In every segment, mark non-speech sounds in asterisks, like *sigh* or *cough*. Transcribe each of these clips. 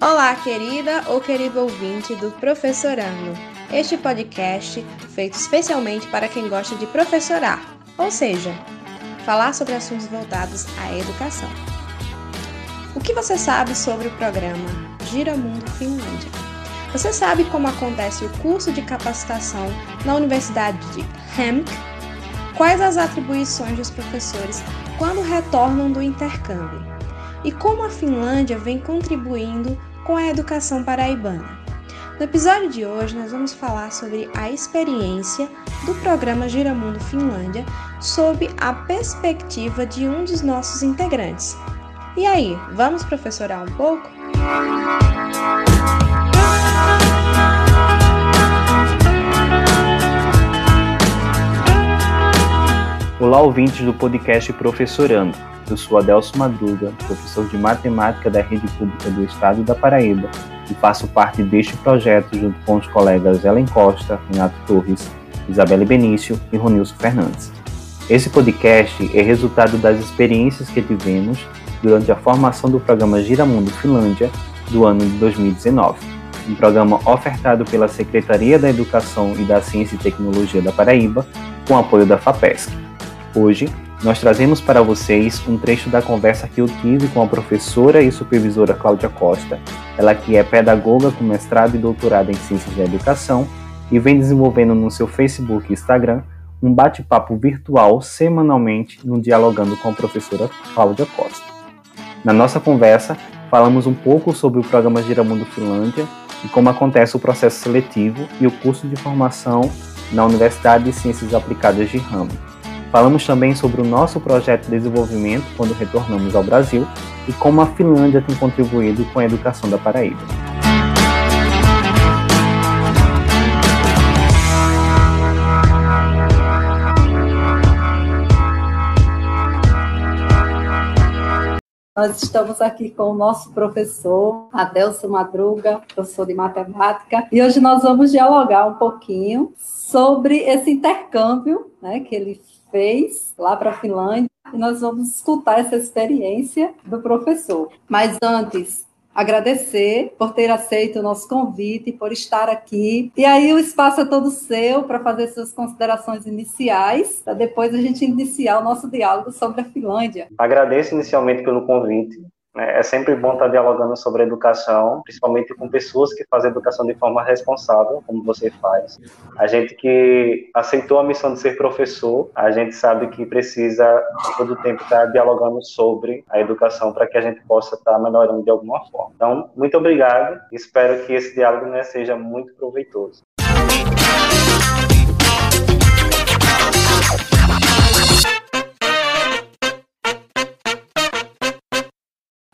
Olá, querida ou querido ouvinte do Professorando. Este podcast feito especialmente para quem gosta de professorar, ou seja, falar sobre assuntos voltados à educação. O que você sabe sobre o programa Gira Mundo Finlândia? Você sabe como acontece o curso de capacitação na Universidade de Hemk? Quais as atribuições dos professores quando retornam do intercâmbio? E como a Finlândia vem contribuindo com a educação paraibana? No episódio de hoje, nós vamos falar sobre a experiência do programa Giramundo Finlândia sob a perspectiva de um dos nossos integrantes. E aí, vamos professorar um pouco? Olá, ouvintes do podcast Professorando. Eu sou Adelso Madruga, professor de matemática da Rede Pública do Estado da Paraíba e faço parte deste projeto junto com os colegas Ellen Costa, Renato Torres, Isabelle Benício e Ronilson Fernandes. Esse podcast é resultado das experiências que tivemos durante a formação do programa Giramundo Finlândia do ano de 2019, um programa ofertado pela Secretaria da Educação e da Ciência e Tecnologia da Paraíba, com apoio da FAPESC. Hoje, nós trazemos para vocês um trecho da conversa que eu tive com a professora e supervisora Cláudia Costa, ela que é pedagoga com mestrado e doutorado em Ciências da Educação e vem desenvolvendo no seu Facebook e Instagram um bate-papo virtual semanalmente no Dialogando com a professora Cláudia Costa. Na nossa conversa, falamos um pouco sobre o programa Giramundo Finlândia e como acontece o processo seletivo e o curso de formação na Universidade de Ciências Aplicadas de Ramo. Falamos também sobre o nosso projeto de desenvolvimento quando retornamos ao Brasil e como a Finlândia tem contribuído com a educação da Paraíba. Nós estamos aqui com o nosso professor, Adelson Madruga, professor de matemática, e hoje nós vamos dialogar um pouquinho sobre esse intercâmbio né, que ele fez lá para a Finlândia e nós vamos escutar essa experiência do professor. Mas antes, agradecer por ter aceito o nosso convite, por estar aqui. E aí o espaço é todo seu para fazer suas considerações iniciais, para depois a gente iniciar o nosso diálogo sobre a Finlândia. Agradeço inicialmente pelo convite. Né? É sempre bom estar dialogando sobre educação, principalmente com pessoas que fazem educação de forma responsável, como você faz. A gente que aceitou a missão de ser professor, a gente sabe que precisa todo o tempo estar dialogando sobre a educação para que a gente possa estar melhorando de alguma forma. Então, muito obrigado. Espero que esse diálogo né, seja muito proveitoso.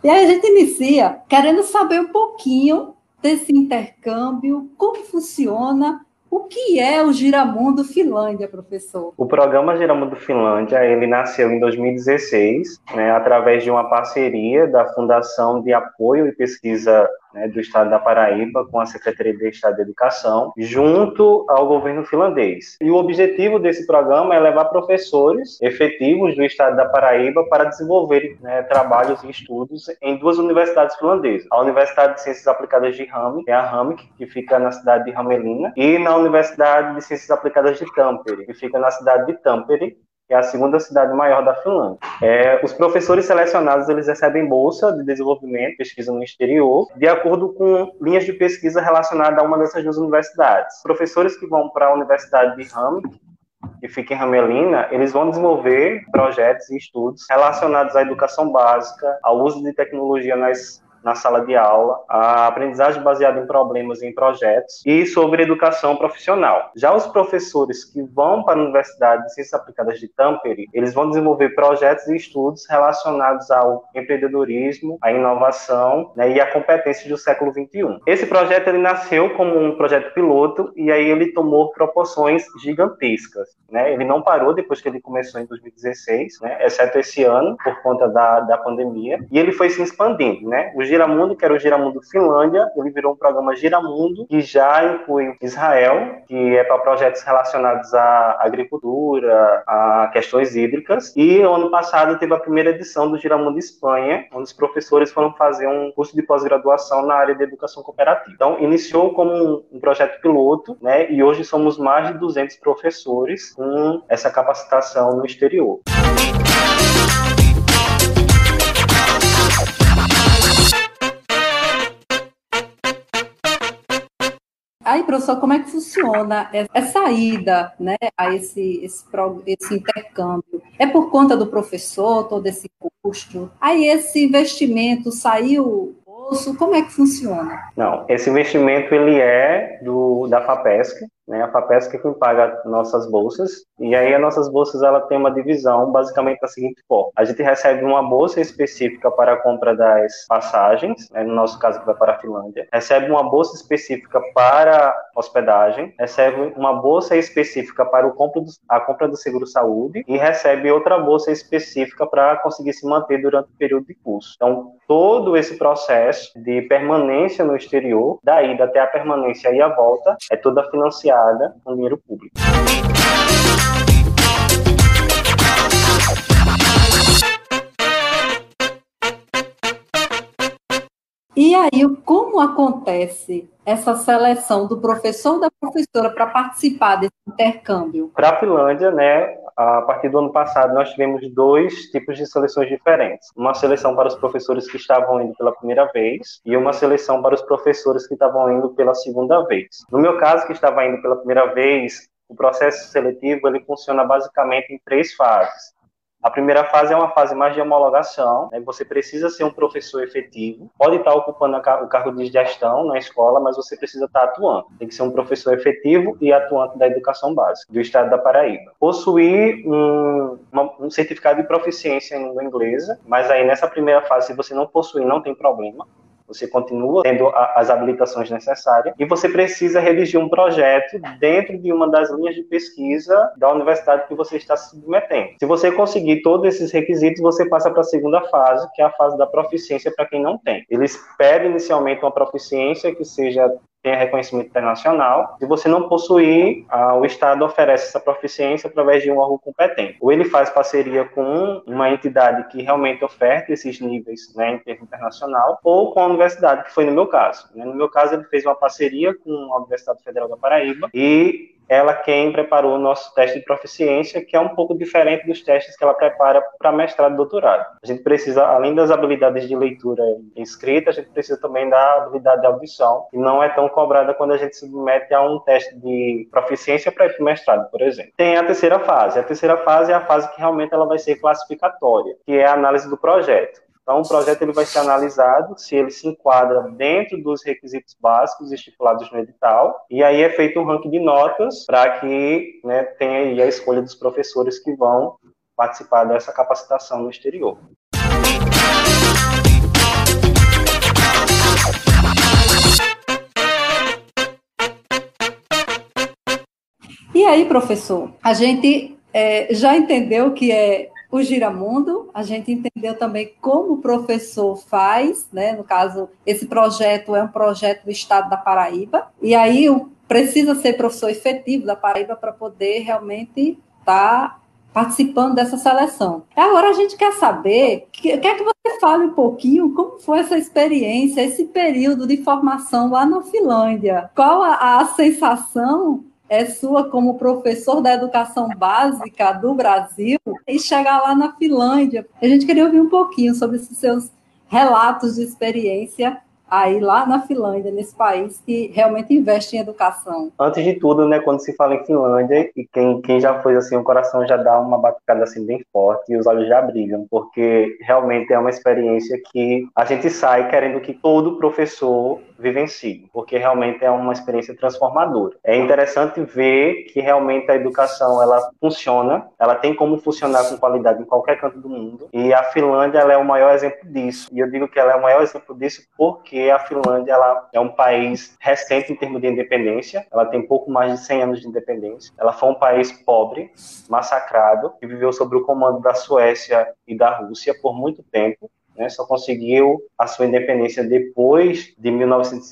E aí a gente inicia querendo saber um pouquinho desse intercâmbio, como funciona, o que é o Giramundo Finlândia, professor? O programa Giramundo Finlândia, ele nasceu em 2016, né, através de uma parceria da Fundação de Apoio e Pesquisa né, do Estado da Paraíba com a Secretaria de Estado de Educação, junto ao governo finlandês. E o objetivo desse programa é levar professores efetivos do Estado da Paraíba para desenvolver né, trabalhos e estudos em duas universidades finlandesas. A Universidade de Ciências Aplicadas de Hamik, é a Hamik, que fica na cidade de Hamelina, e na Universidade de Ciências Aplicadas de Tampere, que fica na cidade de Tampere, que é a segunda cidade maior da Finlândia. É, os professores selecionados eles recebem bolsa de desenvolvimento, pesquisa no exterior, de acordo com linhas de pesquisa relacionadas a uma dessas duas universidades. Professores que vão para a Universidade de Hamilton que fica em Ramelina, eles vão desenvolver projetos e estudos relacionados à educação básica, ao uso de tecnologia nas na sala de aula, a aprendizagem baseada em problemas e em projetos e sobre educação profissional. Já os professores que vão para a Universidade de Ciências Aplicadas de Tampere, eles vão desenvolver projetos e estudos relacionados ao empreendedorismo, à inovação né, e à competência do século XXI. Esse projeto ele nasceu como um projeto piloto e aí ele tomou proporções gigantescas. Né? Ele não parou depois que ele começou em 2016, né, exceto esse ano, por conta da, da pandemia, e ele foi se expandindo. Né? Os Giramundo, que era o Giramundo Finlândia, ele virou um programa Giramundo, que já inclui Israel, que é para projetos relacionados à agricultura, a questões hídricas. E ano passado teve a primeira edição do Giramundo Espanha, onde os professores foram fazer um curso de pós-graduação na área de educação cooperativa. Então, iniciou como um projeto piloto, né? E hoje somos mais de 200 professores com essa capacitação no exterior. Aí, professor, como é que funciona essa ida né, a esse, esse, esse intercâmbio? É por conta do professor, todo esse custo? Aí esse investimento saiu? Como é que funciona? Não, esse investimento ele é do da Fapesc, né? A FAPESC é quem paga nossas bolsas, e aí as nossas bolsas ela tem uma divisão basicamente da seguinte forma: a gente recebe uma bolsa específica para a compra das passagens, né? no nosso caso que vai para a Finlândia, recebe uma bolsa específica para hospedagem, recebe uma bolsa específica para o compra do, a compra do seguro saúde e recebe outra bolsa específica para conseguir se manter durante o período de curso. Então, todo esse processo de permanência no exterior, da ida até a permanência e a volta, é toda financiada com dinheiro público. E aí, como acontece essa seleção do professor ou da professora para participar desse intercâmbio? Para a Finlândia, né, a partir do ano passado, nós tivemos dois tipos de seleções diferentes. Uma seleção para os professores que estavam indo pela primeira vez e uma seleção para os professores que estavam indo pela segunda vez. No meu caso, que estava indo pela primeira vez, o processo seletivo ele funciona basicamente em três fases. A primeira fase é uma fase mais de homologação, né? você precisa ser um professor efetivo, pode estar ocupando o cargo de gestão na escola, mas você precisa estar atuando. Tem que ser um professor efetivo e atuante da educação básica do estado da Paraíba. Possuir um, uma, um certificado de proficiência em língua inglesa, mas aí nessa primeira fase, se você não possuir, não tem problema você continua tendo as habilitações necessárias e você precisa redigir um projeto dentro de uma das linhas de pesquisa da universidade que você está se submetendo. Se você conseguir todos esses requisitos, você passa para a segunda fase, que é a fase da proficiência para quem não tem. Eles pedem inicialmente uma proficiência que seja tenha reconhecimento internacional. Se você não possuir, o Estado oferece essa proficiência através de um órgão competente. Ou ele faz parceria com uma entidade que realmente oferta esses níveis né, em termo internacional, ou com a universidade, que foi no meu caso. Né? No meu caso, ele fez uma parceria com a Universidade Federal da Paraíba e ela quem preparou o nosso teste de proficiência, que é um pouco diferente dos testes que ela prepara para mestrado e doutorado. A gente precisa, além das habilidades de leitura e escrita, a gente precisa também da habilidade de audição, que não é tão cobrada quando a gente se submete a um teste de proficiência para ir para o mestrado, por exemplo. Tem a terceira fase. A terceira fase é a fase que realmente ela vai ser classificatória, que é a análise do projeto. Então, o projeto ele vai ser analisado se ele se enquadra dentro dos requisitos básicos estipulados no edital, e aí é feito um ranking de notas para que né, tenha a escolha dos professores que vão participar dessa capacitação no exterior. E aí, professor, a gente é, já entendeu que é o Giramundo, a gente entendeu também como o professor faz, né? No caso, esse projeto é um projeto do Estado da Paraíba, e aí precisa ser professor efetivo da Paraíba para poder realmente estar tá participando dessa seleção. Agora a gente quer saber, quer que você fale um pouquinho como foi essa experiência, esse período de formação lá na Finlândia. Qual a, a sensação é sua como professor da educação básica do Brasil e chegar lá na Finlândia. A gente queria ouvir um pouquinho sobre esses seus relatos de experiência aí lá na Finlândia, nesse país que realmente investe em educação? Antes de tudo, né, quando se fala em Finlândia, e quem, quem já foi assim, o coração já dá uma batucada assim bem forte e os olhos já brilham, porque realmente é uma experiência que a gente sai querendo que todo professor vivencie, porque realmente é uma experiência transformadora. É interessante ver que realmente a educação ela funciona, ela tem como funcionar com qualidade em qualquer canto do mundo, e a Finlândia ela é o maior exemplo disso. E eu digo que ela é o maior exemplo disso porque porque a Finlândia ela é um país recente em termos de independência, ela tem pouco mais de 100 anos de independência. Ela foi um país pobre, massacrado, que viveu sob o comando da Suécia e da Rússia por muito tempo. Né, só conseguiu a sua independência depois de 1900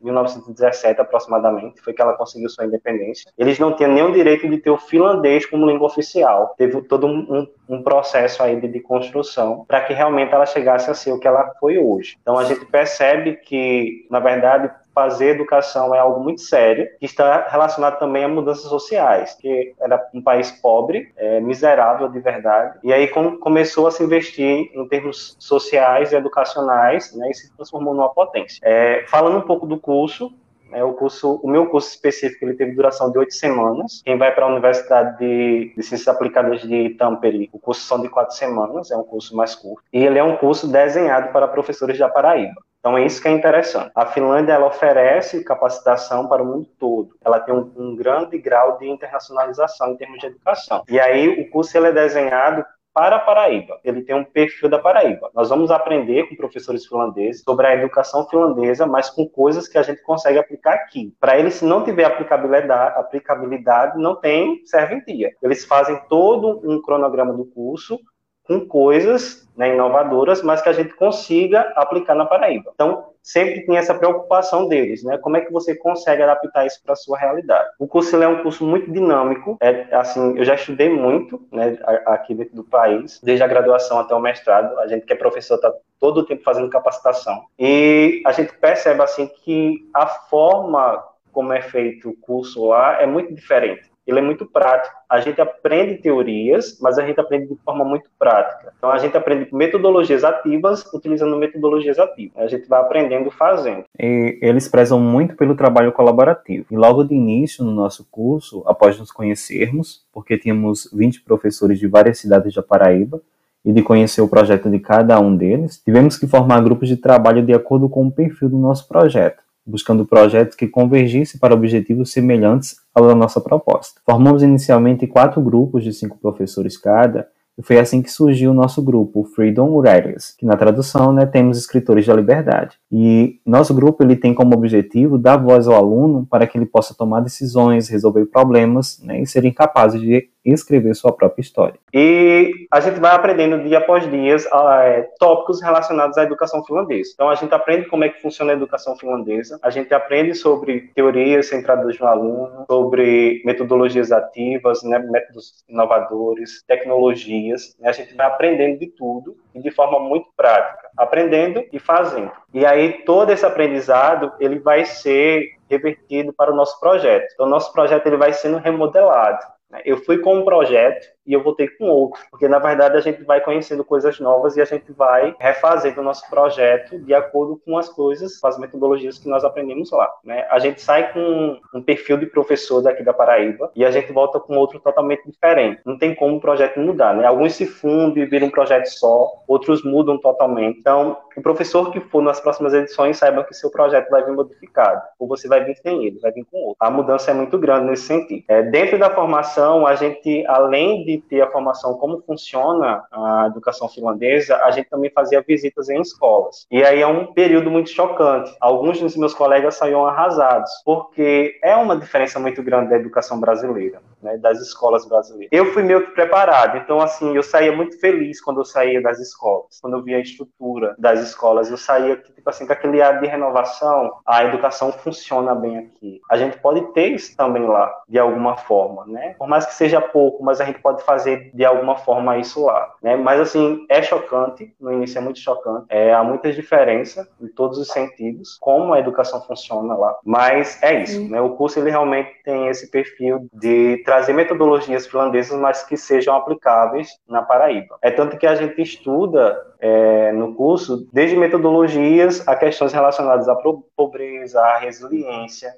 1917 aproximadamente, foi que ela conseguiu sua independência. Eles não tinham nenhum direito de ter o finlandês como língua oficial. Teve todo um, um processo aí de, de construção para que realmente ela chegasse a ser o que ela foi hoje. Então a gente percebe que, na verdade, fazer educação é algo muito sério, que está relacionado também a mudanças sociais, que era um país pobre, é, miserável de verdade, e aí com, começou a se investir em termos sociais e educacionais, né, e se transformou numa potência. É, falando um pouco do curso, é, o curso, o meu curso específico, ele teve duração de oito semanas. Quem vai para a Universidade de, de, Ciências Aplicadas de Tampere, o curso são de quatro semanas, é um curso mais curto. E ele é um curso desenhado para professores da Paraíba. Então é isso que é interessante. A Finlândia ela oferece capacitação para o mundo todo. Ela tem um, um grande grau de internacionalização em termos de educação. E aí o curso ele é desenhado para a Paraíba. Ele tem um perfil da Paraíba. Nós vamos aprender com professores finlandeses sobre a educação finlandesa, mas com coisas que a gente consegue aplicar aqui. Para eles, se não tiver aplicabilidade, aplicabilidade, não tem serventia. Eles fazem todo um cronograma do curso com coisas né, inovadoras, mas que a gente consiga aplicar na Paraíba. Então, sempre tem essa preocupação deles, né? Como é que você consegue adaptar isso para a sua realidade? O curso é um curso muito dinâmico, é assim, eu já estudei muito, né, aqui dentro do país, desde a graduação até o mestrado. A gente que é professor está todo o tempo fazendo capacitação e a gente percebe assim que a forma como é feito o curso lá é muito diferente ele é muito prático. A gente aprende teorias, mas a gente aprende de forma muito prática. Então, a gente aprende metodologias ativas utilizando metodologias ativas. A gente vai aprendendo fazendo. E eles prezam muito pelo trabalho colaborativo. E logo de início, no nosso curso, após nos conhecermos, porque tínhamos 20 professores de várias cidades da Paraíba, e de conhecer o projeto de cada um deles, tivemos que formar grupos de trabalho de acordo com o perfil do nosso projeto buscando projetos que convergissem para objetivos semelhantes da nossa proposta. Formamos inicialmente quatro grupos de cinco professores cada, e foi assim que surgiu o nosso grupo, Freedom Writers, que na tradução né, temos escritores da liberdade. E nosso grupo ele tem como objetivo dar voz ao aluno para que ele possa tomar decisões, resolver problemas né, e ser incapaz de escrever sua própria história. E a gente vai aprendendo dia após dia é, tópicos relacionados à educação finlandesa. Então a gente aprende como é que funciona a educação finlandesa, a gente aprende sobre teorias centradas no aluno, sobre metodologias ativas, né, métodos inovadores, tecnologias. Né, a gente vai aprendendo de tudo e de forma muito prática, aprendendo e fazendo. E aí todo esse aprendizado ele vai ser revertido para o nosso projeto. Então, nosso projeto ele vai sendo remodelado. Eu fui com um projeto e eu voltei com outro, porque na verdade a gente vai conhecendo coisas novas e a gente vai refazendo o nosso projeto de acordo com as coisas, com as metodologias que nós aprendemos lá. Né? A gente sai com um perfil de professor daqui da Paraíba e a gente volta com outro totalmente diferente. Não tem como o projeto mudar, né? Alguns se fundem e viram um projeto só, outros mudam totalmente. Então, o professor que for nas próximas edições saiba que seu projeto vai vir modificado, ou você vai vir sem ele, vai vir com outro. A mudança é muito grande nesse sentido. É, dentro da formação, a gente, além de ter a formação como funciona a educação finlandesa, a gente também fazia visitas em escolas. E aí é um período muito chocante. Alguns dos meus colegas saíam arrasados, porque é uma diferença muito grande da educação brasileira, né, das escolas brasileiras. Eu fui meio que preparado, então assim, eu saía muito feliz quando eu saía das escolas, quando eu via a estrutura das escolas, eu saía tipo assim com aquele ar de renovação, a educação funciona bem aqui. A gente pode ter isso também lá, de alguma forma, né? Por mais que seja pouco, mas a gente pode fazer de alguma forma isso lá, né? Mas assim, é chocante, no início é muito chocante, é, há muitas diferenças em todos os sentidos, como a educação funciona lá, mas é isso, né? O curso ele realmente tem esse perfil de trazer metodologias finlandesas, mas que sejam aplicáveis na Paraíba. É tanto que a gente estuda é, no curso desde metodologias a questões relacionadas à pobreza, à resiliência,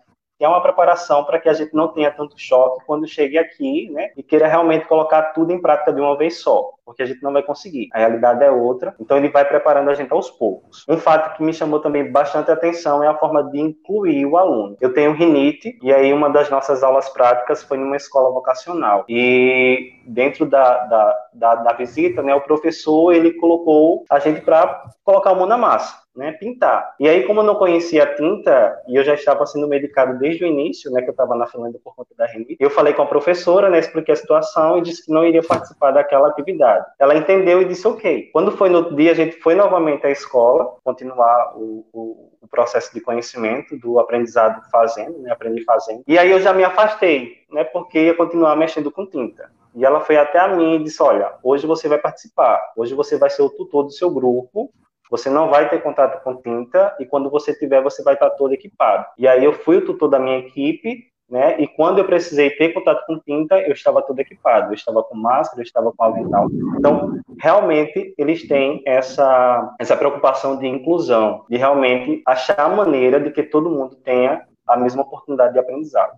é uma preparação para que a gente não tenha tanto choque quando chegue aqui, né, e queira realmente colocar tudo em prática de uma vez só, porque a gente não vai conseguir. A realidade é outra, então ele vai preparando a gente aos poucos. Um fato que me chamou também bastante atenção é a forma de incluir o aluno. Eu tenho rinite, e aí uma das nossas aulas práticas foi numa escola vocacional. E dentro da, da, da, da visita, né, o professor ele colocou a gente para colocar a mão na massa né, pintar. E aí, como eu não conhecia a tinta, e eu já estava sendo medicado desde o início, né, que eu estava na Finlândia por conta da rinite, eu falei com a professora, né, expliquei a situação e disse que não iria participar daquela atividade. Ela entendeu e disse ok. Quando foi no dia, a gente foi novamente à escola, continuar o, o, o processo de conhecimento do aprendizado fazendo, né, aprendi fazendo. E aí eu já me afastei, né, porque ia continuar mexendo com tinta. E ela foi até a mim e disse: Olha, hoje você vai participar, hoje você vai ser o tutor do seu grupo, você não vai ter contato com tinta e quando você tiver, você vai estar todo equipado. E aí eu fui o tutor da minha equipe, né? E quando eu precisei ter contato com tinta, eu estava todo equipado. Eu estava com máscara, eu estava com avental. Então, realmente, eles têm essa, essa preocupação de inclusão, de realmente achar a maneira de que todo mundo tenha a mesma oportunidade de aprendizado.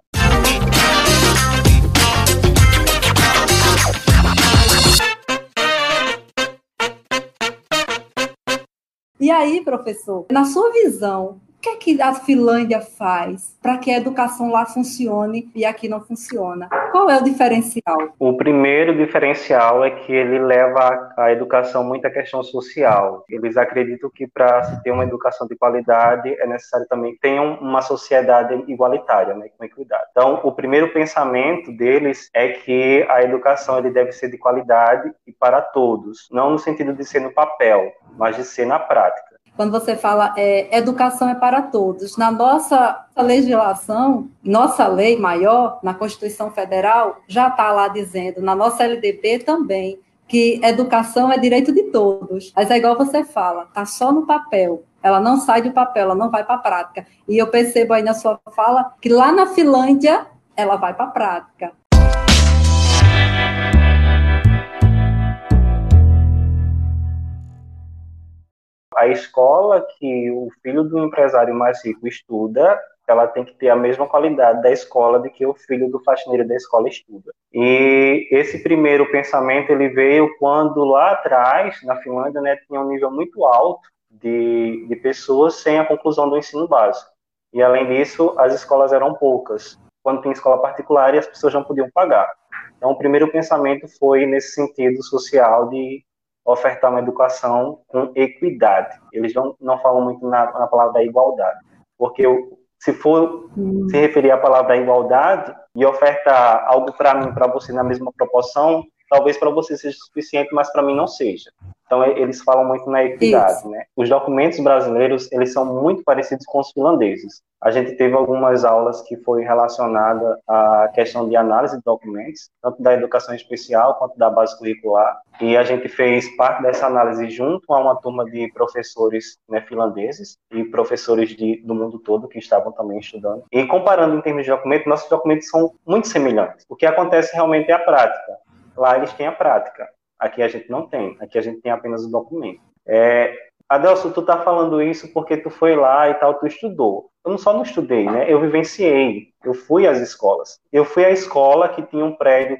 E aí, professor, na sua visão, que é que a Finlândia faz para que a educação lá funcione e aqui não funciona? Qual é o diferencial? O primeiro diferencial é que ele leva a educação muito à questão social. Eles acreditam que para se ter uma educação de qualidade é necessário também tenham uma sociedade igualitária, né, com equidade. Então, o primeiro pensamento deles é que a educação ele deve ser de qualidade e para todos, não no sentido de ser no papel, mas de ser na prática quando você fala é, educação é para todos. Na nossa legislação, nossa lei maior, na Constituição Federal, já está lá dizendo, na nossa LDB também, que educação é direito de todos. Mas é igual você fala, está só no papel. Ela não sai do papel, ela não vai para a prática. E eu percebo aí na sua fala que lá na Finlândia ela vai para a prática. A escola que o filho do empresário mais rico estuda, ela tem que ter a mesma qualidade da escola de que o filho do faxineiro da escola estuda. E esse primeiro pensamento ele veio quando lá atrás, na Finlândia, né, tinha um nível muito alto de, de pessoas sem a conclusão do ensino básico. E além disso, as escolas eram poucas. Quando tinha escola particular, as pessoas não podiam pagar. Então, o primeiro pensamento foi nesse sentido social de ofertar uma educação com equidade. Eles não, não falam muito na, na palavra da igualdade, porque se for hum. se referir à palavra da igualdade e ofertar algo para mim, para você na mesma proporção, talvez para você seja suficiente, mas para mim não seja. Então eles falam muito na equidade, né? Os documentos brasileiros eles são muito parecidos com os finlandeses. A gente teve algumas aulas que foi relacionada à questão de análise de documentos, tanto da educação especial quanto da base curricular, e a gente fez parte dessa análise junto a uma turma de professores né, finlandeses e professores de, do mundo todo que estavam também estudando. E comparando em termos de documento, nossos documentos são muito semelhantes. O que acontece realmente é a prática. Lá eles têm a prática. Aqui a gente não tem. Aqui a gente tem apenas o documento. É, Adelso, tu tá falando isso porque tu foi lá e tal, tu estudou. Eu não só não estudei, né? Eu vivenciei. Eu fui às escolas. Eu fui à escola que tinha um prédio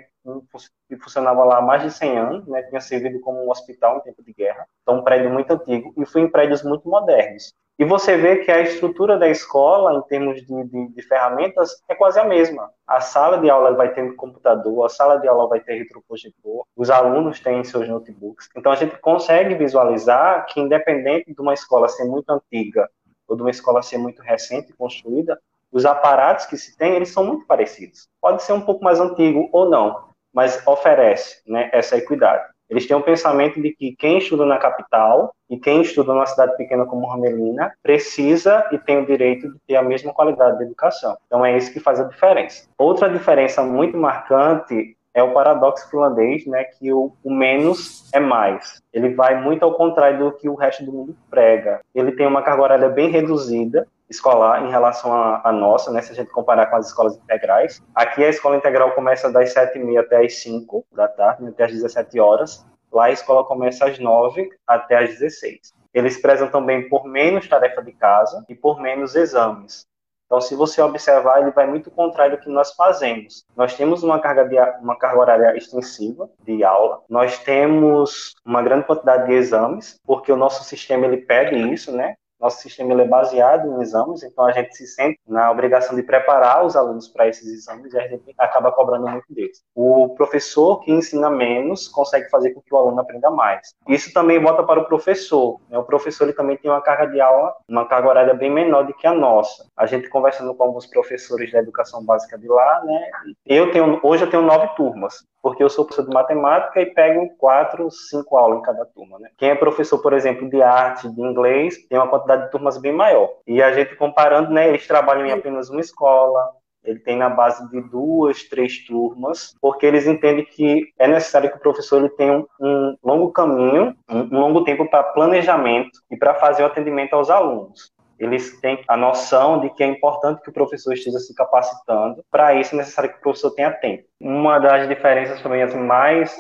que funcionava lá há mais de 100 anos, né, tinha servido como um hospital em tempo de guerra, então um prédio muito antigo, e fui em prédios muito modernos. E você vê que a estrutura da escola, em termos de, de, de, ferramentas, é quase a mesma. A sala de aula vai ter computador, a sala de aula vai ter retroprojetor, os alunos têm seus notebooks. Então a gente consegue visualizar que, independente de uma escola ser muito antiga ou de uma escola ser muito recente construída, os aparatos que se tem, eles são muito parecidos. Pode ser um pouco mais antigo ou não, mas oferece né, essa equidade. Eles têm um pensamento de que quem estuda na capital e quem estuda numa cidade pequena como Ramelina precisa e tem o direito de ter a mesma qualidade de educação. Então é isso que faz a diferença. Outra diferença muito marcante é o paradoxo finlandês, né, que o, o, menos é mais. Ele vai muito ao contrário do que o resto do mundo prega. Ele tem uma carga horária bem reduzida, escolar em relação à, nossa, né, se a gente comparar com as escolas integrais. Aqui a escola integral começa das 7h30 até as 5 da tarde, até as 17 horas. Lá a escola começa às 9 até às 16. Eles prezam também por menos tarefa de casa e por menos exames. Então, se você observar, ele vai muito contrário do que nós fazemos. Nós temos uma carga, de, uma carga horária extensiva de aula, nós temos uma grande quantidade de exames, porque o nosso sistema ele pede isso, né? Nosso sistema é baseado em exames, então a gente se sente na obrigação de preparar os alunos para esses exames e a gente acaba cobrando muito deles. O professor que ensina menos consegue fazer com que o aluno aprenda mais. Isso também volta para o professor. Né? O professor ele também tem uma carga de aula, uma carga horária bem menor do que a nossa. A gente conversando com alguns professores da educação básica de lá, né? Eu tenho hoje eu tenho nove turmas porque eu sou professor de matemática e pego quatro, cinco aulas em cada turma. Né? Quem é professor, por exemplo, de arte, de inglês, tem uma quantidade de turmas bem maior. E a gente comparando, né, eles trabalham em apenas uma escola, ele tem na base de duas, três turmas, porque eles entendem que é necessário que o professor ele tenha um, um longo caminho, um, um longo tempo para planejamento e para fazer o atendimento aos alunos eles têm a noção de que é importante que o professor esteja se capacitando. Para isso, é necessário que o professor tenha tempo. Uma das diferenças também assim, mais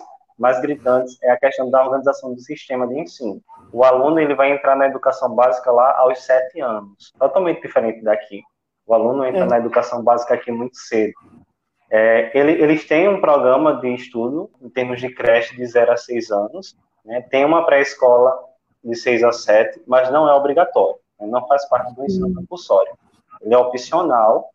mais gritantes é a questão da organização do sistema de ensino. O aluno ele vai entrar na educação básica lá aos sete anos, totalmente diferente daqui. O aluno entra é. na educação básica aqui muito cedo. É, ele, eles têm um programa de estudo em termos de creche de 0 a 6 anos, né? tem uma pré-escola de 6 a 7, mas não é obrigatório não faz parte do ensino compulsório. Ele é opcional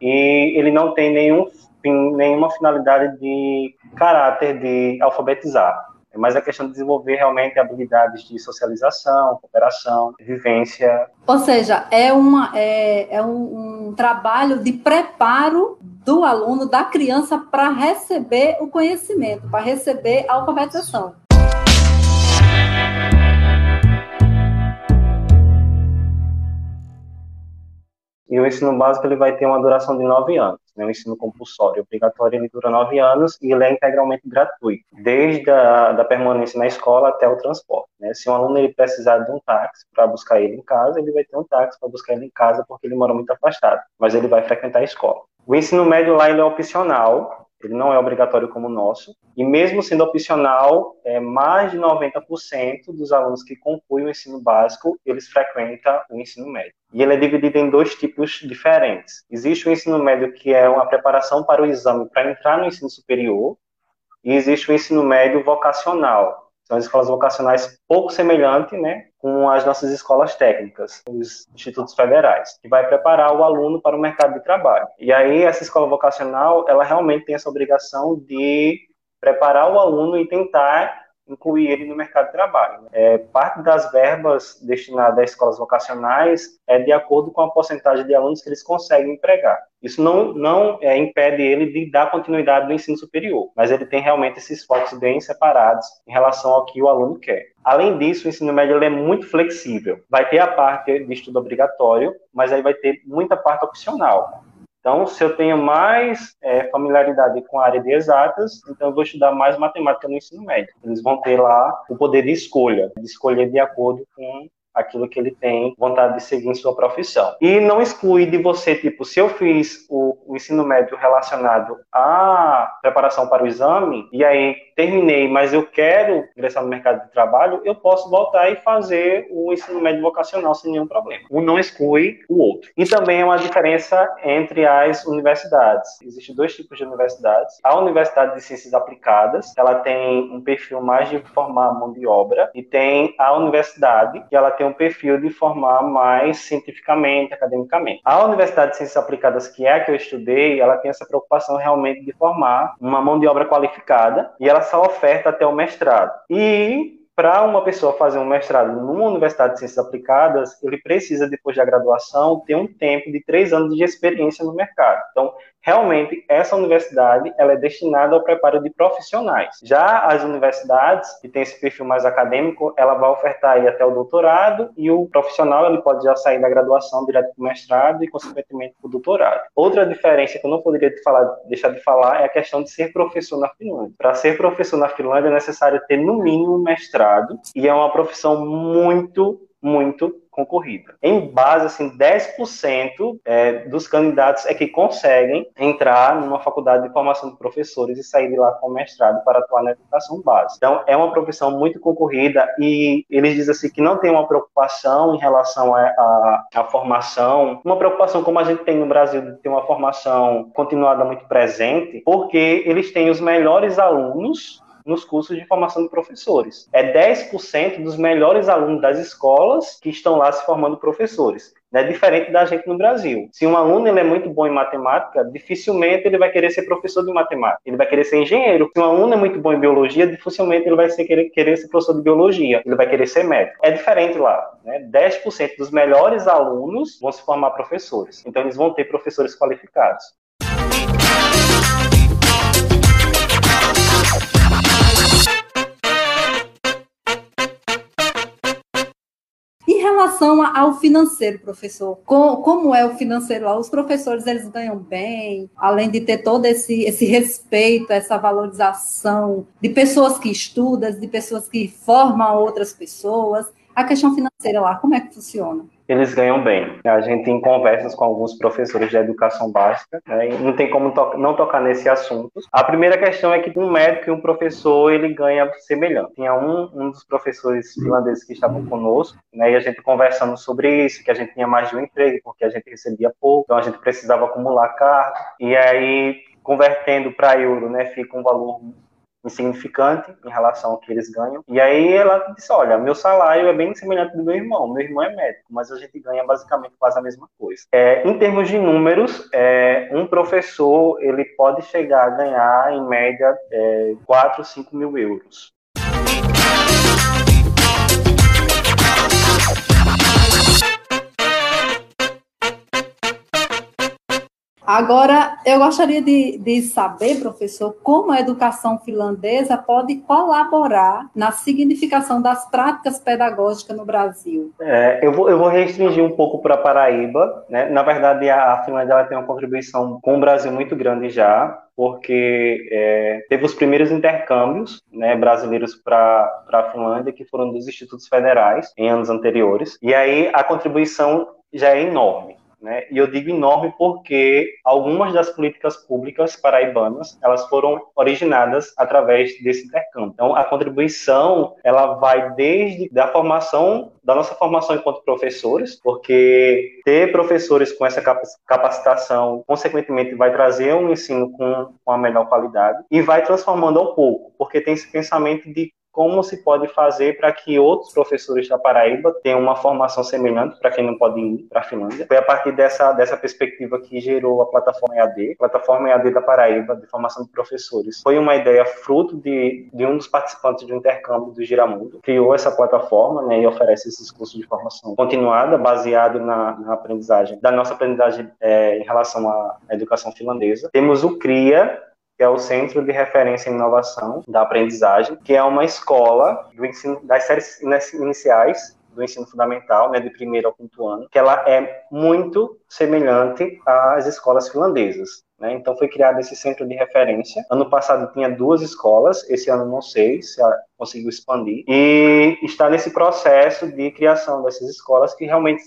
e ele não tem nenhum fim, nenhuma finalidade de caráter de alfabetizar. É mais a questão de desenvolver realmente habilidades de socialização, cooperação, vivência. Ou seja, é, uma, é, é um, um trabalho de preparo do aluno, da criança, para receber o conhecimento, para receber a alfabetização. E o ensino básico ele vai ter uma duração de nove anos. Né? O ensino compulsório obrigatório ele dura nove anos e ele é integralmente gratuito, desde a da permanência na escola até o transporte. Né? Se um aluno ele precisar de um táxi para buscar ele em casa, ele vai ter um táxi para buscar ele em casa porque ele mora muito afastado, mas ele vai frequentar a escola. O ensino médio lá ele é opcional, ele não é obrigatório como o nosso, e mesmo sendo opcional, é, mais de 90% dos alunos que concluem o ensino básico, eles frequentam o ensino médio. E ele é dividido em dois tipos diferentes. Existe o ensino médio, que é uma preparação para o exame para entrar no ensino superior, e existe o ensino médio vocacional, são as escolas vocacionais pouco semelhante, né, com as nossas escolas técnicas, os institutos federais, que vai preparar o aluno para o mercado de trabalho. E aí essa escola vocacional, ela realmente tem essa obrigação de preparar o aluno e tentar incluir ele no mercado de trabalho. É, parte das verbas destinadas a escolas vocacionais é de acordo com a porcentagem de alunos que eles conseguem empregar. Isso não, não é, impede ele de dar continuidade no ensino superior, mas ele tem realmente esses focos bem separados em relação ao que o aluno quer. Além disso, o ensino médio é muito flexível. Vai ter a parte de estudo obrigatório, mas aí vai ter muita parte opcional. Então, se eu tenho mais é, familiaridade com a área de exatas, então eu vou estudar mais matemática no ensino médio. Eles vão ter lá o poder de escolha, de escolher de acordo com aquilo que ele tem vontade de seguir em sua profissão. E não exclui de você, tipo, se eu fiz o, o ensino médio relacionado à preparação para o exame, e aí terminei, mas eu quero ingressar no mercado de trabalho, eu posso voltar e fazer o ensino médio vocacional sem nenhum problema. Um não exclui o outro. E também é uma diferença entre as universidades. Existem dois tipos de universidades. A Universidade de Ciências Aplicadas, ela tem um perfil mais de formar mão de obra, e tem a universidade, que ela tem um perfil de formar mais cientificamente, academicamente. A Universidade de Ciências Aplicadas, que é a que eu estudei, ela tem essa preocupação realmente de formar uma mão de obra qualificada, e ela essa oferta até o mestrado. E para uma pessoa fazer um mestrado numa universidade de ciências aplicadas, ele precisa, depois da graduação, ter um tempo de três anos de experiência no mercado. Então, realmente essa universidade ela é destinada ao preparo de profissionais. Já as universidades que têm esse perfil mais acadêmico, ela vai ofertar aí até o doutorado e o profissional ele pode já sair da graduação direto para o mestrado e consequentemente para o doutorado. Outra diferença que eu não poderia falar, deixar de falar é a questão de ser professor na Finlândia. Para ser professor na Finlândia é necessário ter no mínimo mestrado e é uma profissão muito muito concorrida. Em base, assim, 10% é, dos candidatos é que conseguem entrar numa faculdade de formação de professores e sair de lá com mestrado para atuar na educação básica. Então, é uma profissão muito concorrida e eles dizem assim que não tem uma preocupação em relação à formação, uma preocupação como a gente tem no Brasil de ter uma formação continuada muito presente, porque eles têm os melhores alunos nos cursos de formação de professores. É 10% dos melhores alunos das escolas que estão lá se formando professores. É diferente da gente no Brasil. Se um aluno ele é muito bom em matemática, dificilmente ele vai querer ser professor de matemática. Ele vai querer ser engenheiro. Se um aluno é muito bom em biologia, dificilmente ele vai ser, querer, querer ser professor de biologia. Ele vai querer ser médico. É diferente lá. Né? 10% dos melhores alunos vão se formar professores. Então, eles vão ter professores qualificados. Relação ao financeiro, professor, como é o financeiro lá? Os professores eles ganham bem, além de ter todo esse, esse respeito, essa valorização de pessoas que estudam, de pessoas que formam outras pessoas. A questão financeira lá, como é que funciona? Eles ganham bem. A gente tem conversas com alguns professores de educação básica, né, e não tem como to não tocar nesse assunto. A primeira questão é que um médico e um professor, ele ganha semelhante. Tinha um, um dos professores finlandeses que estavam conosco, né, e a gente conversando sobre isso, que a gente tinha mais de um emprego, porque a gente recebia pouco, então a gente precisava acumular cargo, e aí convertendo para euro, né, fica um valor insignificante em relação ao que eles ganham. E aí ela disse: Olha, meu salário é bem semelhante do meu irmão. Meu irmão é médico, mas a gente ganha basicamente quase a mesma coisa. É, em termos de números, é, um professor ele pode chegar a ganhar em média é, 4, 5 mil euros. Agora, eu gostaria de, de, saber, professor, como a educação finlandesa pode colaborar na significação das práticas pedagógicas no Brasil. É, eu, vou, eu vou restringir um pouco para Paraíba. Né? Na verdade, a, a Finlândia tem uma contribuição com o Brasil muito grande já, porque é, teve os primeiros intercâmbios né, brasileiros para a Finlândia, que foram dos institutos federais em anos anteriores, e aí a contribuição já é enorme. Né? E eu digo enorme porque algumas das políticas públicas paraibanas elas foram originadas através desse intercâmbio. Então, a contribuição ela vai desde da formação da nossa formação enquanto professores, porque ter professores com essa capacitação, consequentemente, vai trazer um ensino com, com a melhor qualidade e vai transformando ao pouco, porque tem esse pensamento de como se pode fazer para que outros professores da Paraíba tenham uma formação semelhante para quem não pode ir para a Finlândia. Foi a partir dessa, dessa perspectiva que gerou a plataforma EAD, plataforma EAD da Paraíba de formação de professores. Foi uma ideia fruto de, de um dos participantes do intercâmbio do Giramundo, criou essa plataforma né, e oferece esses cursos de formação continuada, baseado na, na aprendizagem, da nossa aprendizagem é, em relação à educação finlandesa. Temos o CRIA, que é o Centro de Referência em Inovação da Aprendizagem, que é uma escola do ensino, das séries iniciais do ensino fundamental, né, de primeiro ao quinto ano, que ela é muito semelhante às escolas finlandesas. Né? Então foi criado esse centro de referência. Ano passado tinha duas escolas, esse ano não sei se conseguiu expandir. E está nesse processo de criação dessas escolas que realmente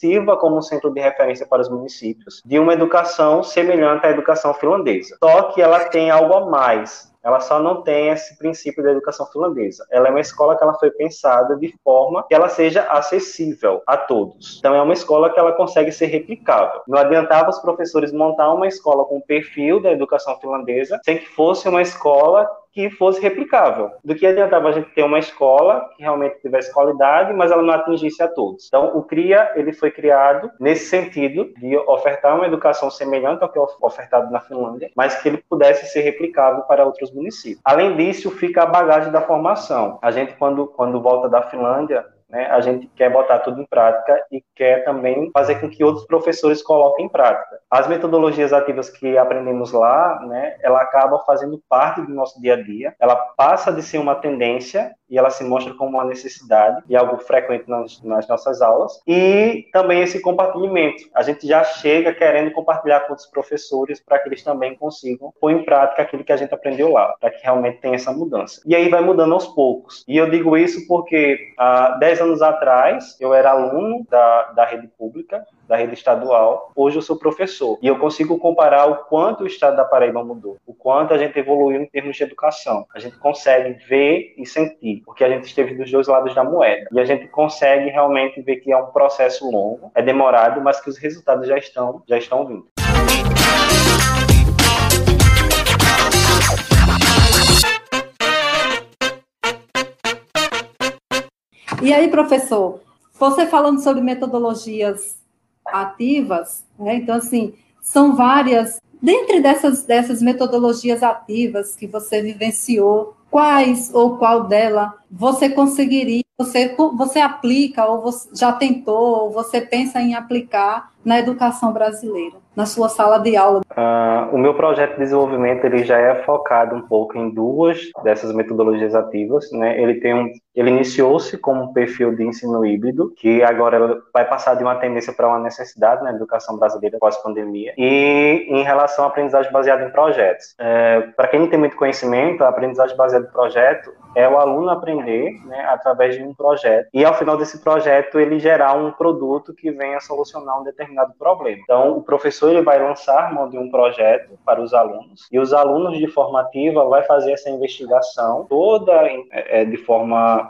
sirva como um centro de referência para os municípios de uma educação semelhante à educação finlandesa. Só que ela tem algo a mais, ela só não tem esse princípio da educação finlandesa. Ela é uma escola que ela foi pensada de forma que ela seja acessível a todos. Então é uma escola que ela consegue ser replicável. Não adiantava os professores montar uma escola com o perfil da educação finlandesa sem que fosse uma escola que fosse replicável. Do que adiantava a gente ter uma escola que realmente tivesse qualidade, mas ela não atingisse a todos. Então, o CRIA ele foi criado nesse sentido de ofertar uma educação semelhante ao que é ofertado na Finlândia, mas que ele pudesse ser replicável para outros municípios. Além disso, fica a bagagem da formação. A gente, quando, quando volta da Finlândia, né, a gente quer botar tudo em prática e quer também fazer com que outros professores coloquem em prática. As metodologias ativas que aprendemos lá, né, ela acaba fazendo parte do nosso dia a dia, ela passa de ser uma tendência e ela se mostra como uma necessidade e algo frequente nas, nas nossas aulas. E também esse compartilhamento. A gente já chega querendo compartilhar com outros professores para que eles também consigam pôr em prática aquilo que a gente aprendeu lá, para que realmente tenha essa mudança. E aí vai mudando aos poucos. E eu digo isso porque há 10 anos atrás eu era aluno da, da rede pública, da rede estadual, hoje eu sou professor. E eu consigo comparar o quanto o estado da Paraíba mudou, o quanto a gente evoluiu em termos de educação. A gente consegue ver e sentir, porque a gente esteve dos dois lados da moeda. E a gente consegue realmente ver que é um processo longo, é demorado, mas que os resultados já estão, já estão vindo. E aí, professor, você falando sobre metodologias ativas, né? Então, assim, são várias. Dentre dessas, dessas metodologias ativas que você vivenciou, quais ou qual dela você conseguiria, você, você aplica, ou você já tentou, ou você pensa em aplicar na educação brasileira, na sua sala de aula? Uh, o meu projeto de desenvolvimento ele já é focado um pouco em duas dessas metodologias ativas, né? Ele tem um, ele iniciou-se como um perfil de ensino híbrido, que agora vai passar de uma tendência para uma necessidade na educação brasileira pós-pandemia. E em relação à aprendizagem baseada em projetos, é, para quem não tem muito conhecimento, a aprendizagem baseada em projeto é o aluno aprender, né, através de um projeto e ao final desse projeto ele gerar um produto que venha solucionar um determinado problema. Então, o professor ele vai lançar mão de um projeto para os alunos e os alunos de formativa vai fazer essa investigação toda é, de forma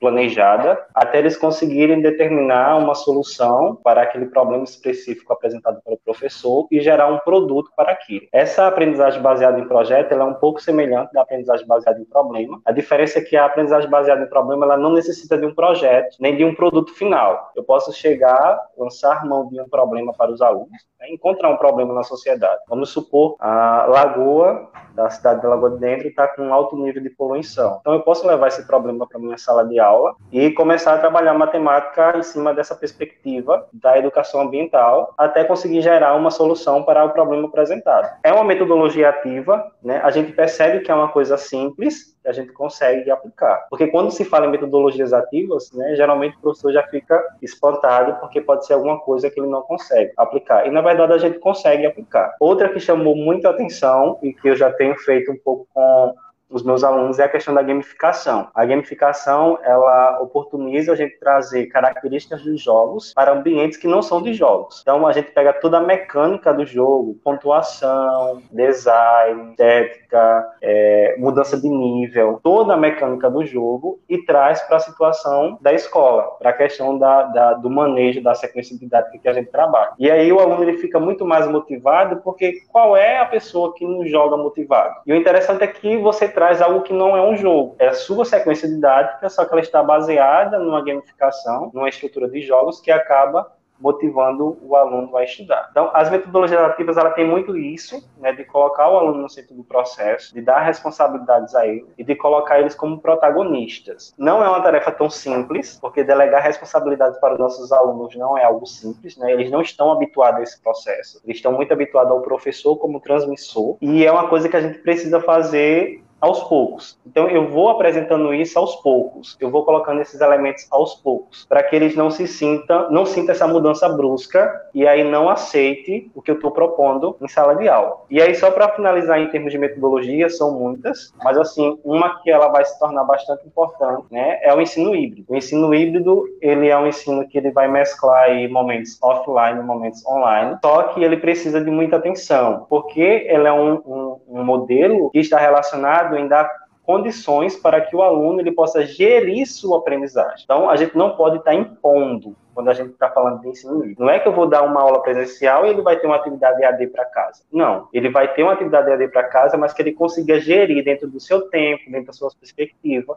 planejada até eles conseguirem determinar uma solução para aquele problema específico apresentado pelo professor e gerar um produto para aquilo. Essa aprendizagem baseada em projeto é um pouco semelhante da aprendizagem baseada em problema. A diferença é que a aprendizagem baseada em problema ela não necessita de um projeto nem de um produto final. Eu posso chegar, lançar mão de um problema para os alunos, né, encontrar um problema na sociedade. Vamos supor a lagoa da cidade de Lagoa de Dentro está com um alto nível de poluição. Então eu posso levar esse problema para minha sala de aula aula e começar a trabalhar matemática em cima dessa perspectiva da educação ambiental até conseguir gerar uma solução para o problema apresentado. É uma metodologia ativa, né? A gente percebe que é uma coisa simples que a gente consegue aplicar. Porque quando se fala em metodologias ativas, né, geralmente o professor já fica espantado porque pode ser alguma coisa que ele não consegue aplicar. E na verdade a gente consegue aplicar. Outra que chamou muita atenção e que eu já tenho feito um pouco com os meus alunos é a questão da gamificação. A gamificação, ela oportuniza a gente trazer características dos jogos para ambientes que não são de jogos. Então, a gente pega toda a mecânica do jogo, pontuação, design, estética, é, mudança de nível, toda a mecânica do jogo e traz para a situação da escola, para a questão da, da, do manejo da sequência didática que a gente trabalha. E aí o aluno ele fica muito mais motivado, porque qual é a pessoa que não joga motivado? E o interessante é que você traz algo que não é um jogo, é a sua sequência didática, só que ela está baseada numa gamificação, numa estrutura de jogos que acaba motivando o aluno a estudar. Então, as metodologias ativas, ela tem muito isso, né, de colocar o aluno no centro do processo, de dar responsabilidades a ele e de colocar eles como protagonistas. Não é uma tarefa tão simples, porque delegar responsabilidades para os nossos alunos não é algo simples, né? Eles não estão habituados a esse processo. Eles estão muito habituados ao professor como transmissor, e é uma coisa que a gente precisa fazer aos poucos. Então eu vou apresentando isso aos poucos, eu vou colocando esses elementos aos poucos, para que eles não se sintam, não sinta essa mudança brusca e aí não aceite o que eu estou propondo em sala de aula. E aí só para finalizar em termos de metodologia, são muitas, mas assim, uma que ela vai se tornar bastante importante, né, é o ensino híbrido. O ensino híbrido, ele é um ensino que ele vai mesclar aí momentos offline momentos online, só que ele precisa de muita atenção, porque ele é um, um, um modelo que está relacionado em dar condições para que o aluno ele possa gerir sua aprendizagem. Então, a gente não pode estar impondo quando a gente está falando de ensino livre. Não é que eu vou dar uma aula presencial e ele vai ter uma atividade EAD para casa. Não, ele vai ter uma atividade EAD para casa, mas que ele consiga gerir dentro do seu tempo, dentro da sua perspectiva,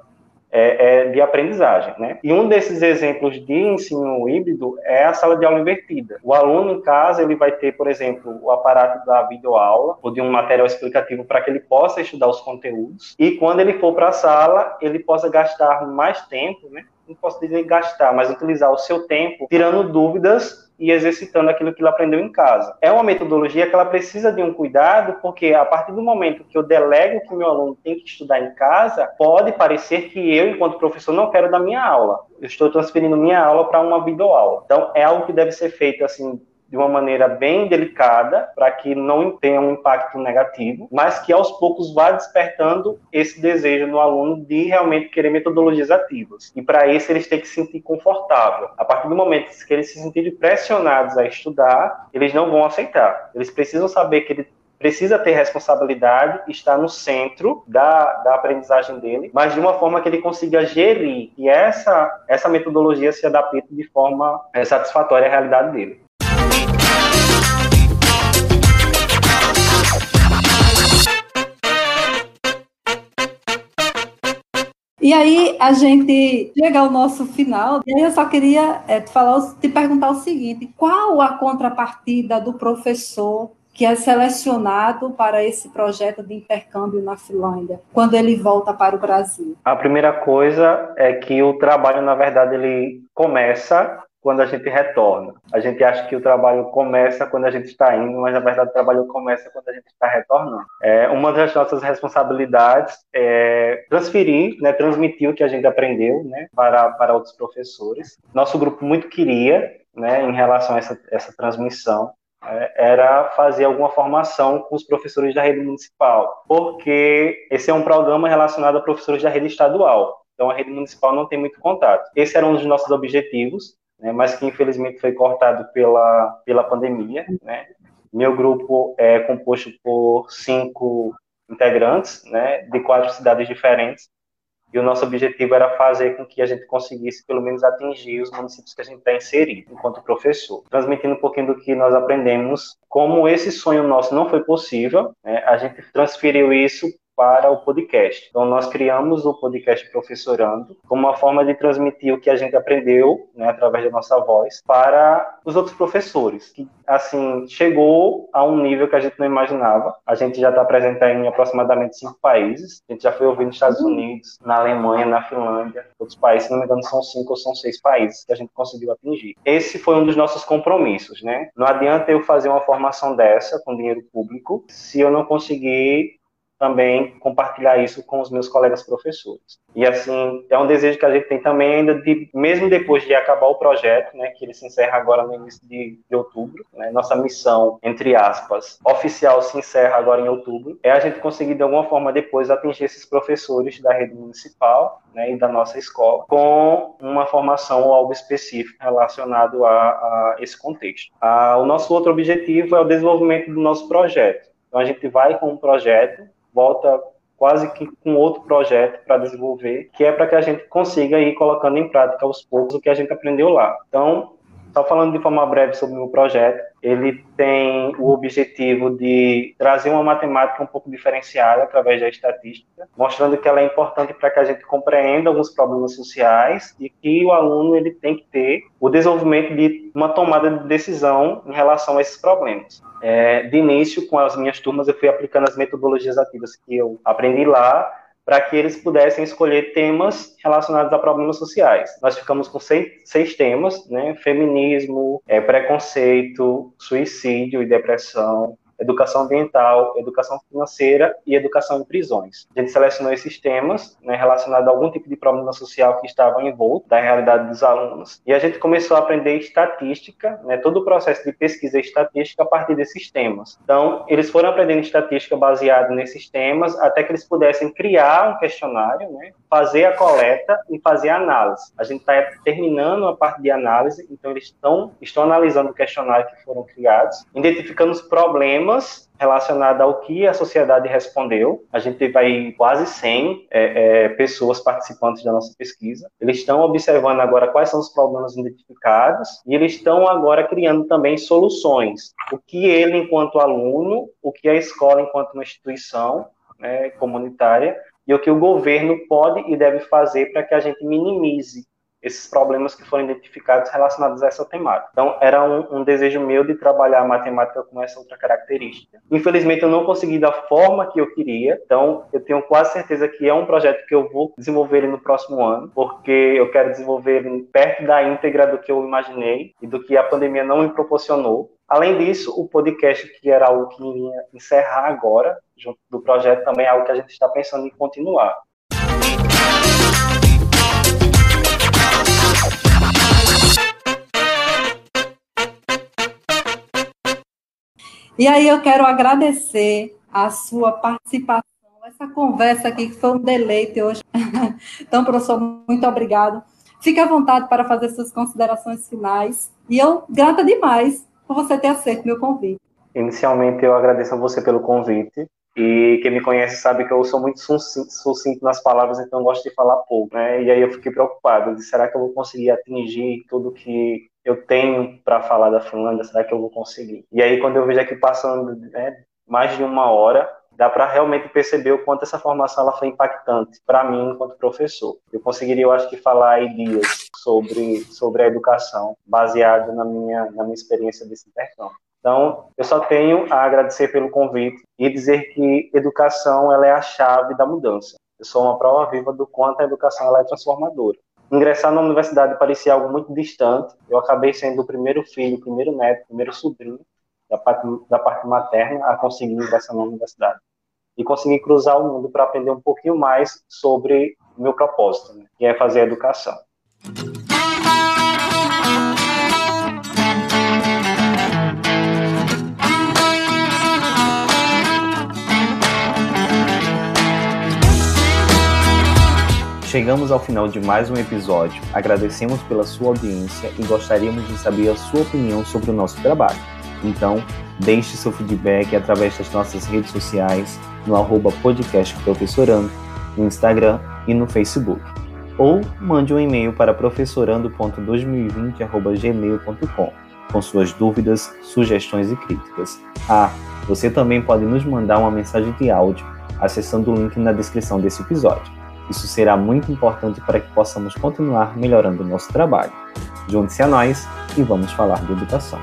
é, é, de aprendizagem. Né? E um desses exemplos de ensino híbrido é a sala de aula invertida. O aluno em casa ele vai ter, por exemplo, o aparato da videoaula ou de um material explicativo para que ele possa estudar os conteúdos e quando ele for para a sala ele possa gastar mais tempo, né? Não posso dizer gastar, mas utilizar o seu tempo tirando dúvidas e exercitando aquilo que ele aprendeu em casa. É uma metodologia que ela precisa de um cuidado, porque a partir do momento que eu delego que meu aluno tem que estudar em casa, pode parecer que eu, enquanto professor, não quero dar minha aula. Eu estou transferindo minha aula para uma videoaula. Então, é algo que deve ser feito assim de uma maneira bem delicada, para que não tenha um impacto negativo, mas que aos poucos vá despertando esse desejo no aluno de realmente querer metodologias ativas. E para isso eles têm que se sentir confortável. A partir do momento que eles se sentirem pressionados a estudar, eles não vão aceitar. Eles precisam saber que ele precisa ter responsabilidade, estar no centro da, da aprendizagem dele, mas de uma forma que ele consiga gerir e essa, essa metodologia se adapte de forma é, satisfatória à realidade dele. E aí a gente chega ao nosso final, e eu só queria é, te, falar, te perguntar o seguinte: qual a contrapartida do professor que é selecionado para esse projeto de intercâmbio na Finlândia, quando ele volta para o Brasil? A primeira coisa é que o trabalho, na verdade, ele começa quando a gente retorna. A gente acha que o trabalho começa quando a gente está indo, mas na verdade o trabalho começa quando a gente está retornando. É, uma das nossas responsabilidades é transferir, né, transmitir o que a gente aprendeu né, para, para outros professores. Nosso grupo muito queria, né, em relação a essa, essa transmissão, é, era fazer alguma formação com os professores da rede municipal, porque esse é um programa relacionado a professores da rede estadual. Então a rede municipal não tem muito contato. Esse era um dos nossos objetivos, né, mas que infelizmente foi cortado pela, pela pandemia. Né. Meu grupo é composto por cinco integrantes, né, de quatro cidades diferentes, e o nosso objetivo era fazer com que a gente conseguisse, pelo menos, atingir os municípios que a gente está inserido enquanto professor. Transmitindo um pouquinho do que nós aprendemos, como esse sonho nosso não foi possível, né, a gente transferiu isso para o podcast. Então, nós criamos o podcast Professorando como uma forma de transmitir o que a gente aprendeu, né, através da nossa voz, para os outros professores, que, assim, chegou a um nível que a gente não imaginava. A gente já está presente em aproximadamente cinco países. A gente já foi ouvido nos Estados uhum. Unidos, na Alemanha, na Finlândia, outros países, se não me engano, são cinco ou são seis países que a gente conseguiu atingir. Esse foi um dos nossos compromissos, né? Não adianta eu fazer uma formação dessa com dinheiro público se eu não conseguir também compartilhar isso com os meus colegas professores. E assim, é um desejo que a gente tem também ainda de, mesmo depois de acabar o projeto, né, que ele se encerra agora no início de, de outubro, né, nossa missão, entre aspas, oficial se encerra agora em outubro, é a gente conseguir de alguma forma depois atingir esses professores da rede municipal né, e da nossa escola com uma formação ou algo específico relacionado a, a esse contexto. Ah, o nosso outro objetivo é o desenvolvimento do nosso projeto. Então a gente vai com um projeto volta quase que com outro projeto para desenvolver, que é para que a gente consiga ir colocando em prática aos poucos o que a gente aprendeu lá. Então, só falando de forma breve sobre o meu projeto, ele tem o objetivo de trazer uma matemática um pouco diferenciada através da estatística, mostrando que ela é importante para que a gente compreenda alguns problemas sociais e que o aluno ele tem que ter o desenvolvimento de uma tomada de decisão em relação a esses problemas. É, de início, com as minhas turmas, eu fui aplicando as metodologias ativas que eu aprendi lá para que eles pudessem escolher temas relacionados a problemas sociais. Nós ficamos com seis, seis temas, né? Feminismo, é, preconceito, suicídio e depressão, educação ambiental, educação financeira e educação em prisões. A gente selecionou esses temas né, relacionados a algum tipo de problema social que estava envolto da realidade dos alunos e a gente começou a aprender estatística, né, todo o processo de pesquisa estatística a partir desses temas. Então, eles foram aprendendo estatística baseada nesses temas até que eles pudessem criar um questionário, né, fazer a coleta e fazer a análise. A gente está terminando a parte de análise, então eles estão, estão analisando o questionário que foram criados, identificando os problemas temas relacionados ao que a sociedade respondeu. A gente teve aí quase 100 é, é, pessoas participantes da nossa pesquisa. Eles estão observando agora quais são os problemas identificados e eles estão agora criando também soluções. O que ele, enquanto aluno, o que a escola, enquanto uma instituição né, comunitária, e o que o governo pode e deve fazer para que a gente minimize esses problemas que foram identificados relacionados a essa temática. Então, era um, um, desejo meu de trabalhar a matemática com essa outra característica. Infelizmente, eu não consegui da forma que eu queria, então, eu tenho quase certeza que é um projeto que eu vou desenvolver no próximo ano, porque eu quero desenvolver perto da íntegra do que eu imaginei e do que a pandemia não me proporcionou. Além disso, o podcast, que era algo que iria encerrar agora, junto do projeto, também é algo que a gente está pensando em continuar. E aí eu quero agradecer a sua participação, essa conversa aqui que foi um deleite hoje. *laughs* Então, professor, muito obrigado. Fique à vontade para fazer suas considerações finais. E eu grata demais por você ter aceito meu convite. Inicialmente, eu agradeço a você pelo convite. E quem me conhece sabe que eu sou muito sucinto nas palavras, então eu gosto de falar pouco, né? E aí eu fiquei preocupado, de será que eu vou conseguir atingir tudo que eu tenho para falar da Finlândia, será que eu vou conseguir? E aí, quando eu vejo aqui passando né, mais de uma hora, dá para realmente perceber o quanto essa formação ela foi impactante para mim enquanto professor. Eu conseguiria, eu acho que falar aí dias sobre sobre a educação baseado na minha na minha experiência desse intercâmbio. Então, eu só tenho a agradecer pelo convite e dizer que educação ela é a chave da mudança. Eu sou uma prova viva do quanto a educação ela é transformadora. Ingressar na universidade parecia algo muito distante. Eu acabei sendo o primeiro filho, o primeiro neto, o primeiro sobrinho da parte, da parte materna a conseguir ingressar na universidade. E conseguir cruzar o mundo para aprender um pouquinho mais sobre o meu propósito, né, que é fazer educação. Chegamos ao final de mais um episódio. Agradecemos pela sua audiência e gostaríamos de saber a sua opinião sobre o nosso trabalho. Então, deixe seu feedback através das nossas redes sociais, no arroba podcast professorando, no Instagram e no Facebook. Ou mande um e-mail para professorando.2020.gmail.com com suas dúvidas, sugestões e críticas. Ah, você também pode nos mandar uma mensagem de áudio acessando o link na descrição desse episódio. Isso será muito importante para que possamos continuar melhorando o nosso trabalho. Junte-se a nós e vamos falar de educação.